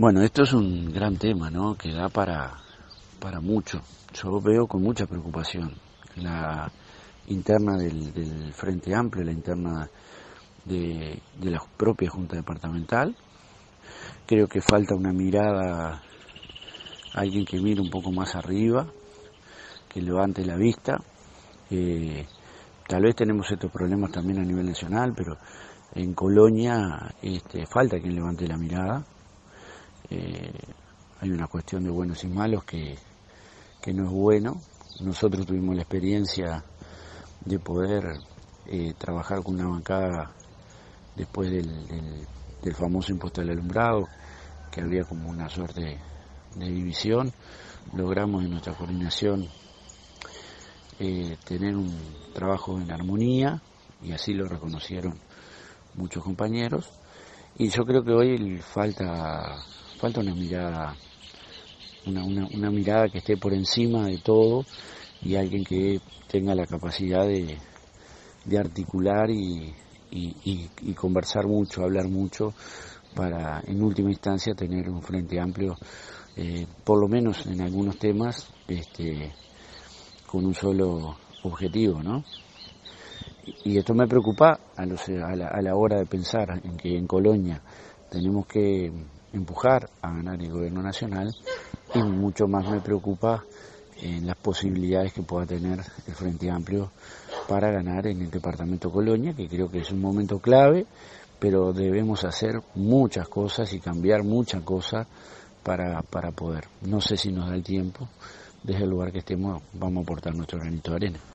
Bueno, esto es un gran tema, ¿no? Que da para, para mucho. Yo veo con mucha preocupación la interna del, Frente Amplio, la interna de, de, la propia Junta Departamental. Creo que falta una mirada, alguien que mire un poco más arriba, que levante la vista. Eh, tal vez tenemos estos problemas también a nivel nacional, pero en Colonia este, falta quien levante la mirada. Eh, hay una cuestión de buenos y malos que, que, no es bueno. Nosotros tuvimos la experiencia de poder eh, trabajar con una bancada después del, del, famoso impuesto al alumbrado, que había como una suerte de división. Logramos en nuestra coordinación eh, tener un trabajo en armonía y así lo reconocieron muchos compañeros. Y yo creo que hoy falta, falta una mirada, una, una, mirada que esté por encima de todo y alguien que tenga la capacidad de, de articular y, y, conversar mucho, hablar mucho, para en última instancia tener un frente amplio, eh, por lo menos en algunos temas, este, con un solo objetivo, ¿no? Y esto me preocupa a, la, hora de pensar en que en Colonia tenemos que empujar a ganar el gobierno nacional y mucho más me preocupa en las posibilidades que pueda tener el Frente Amplio para ganar en el departamento Colonia, que creo que es un momento clave, pero debemos hacer muchas cosas y cambiar muchas cosas para, para poder. No sé si nos da el tiempo, desde el lugar que estemos vamos a aportar nuestro granito de arena.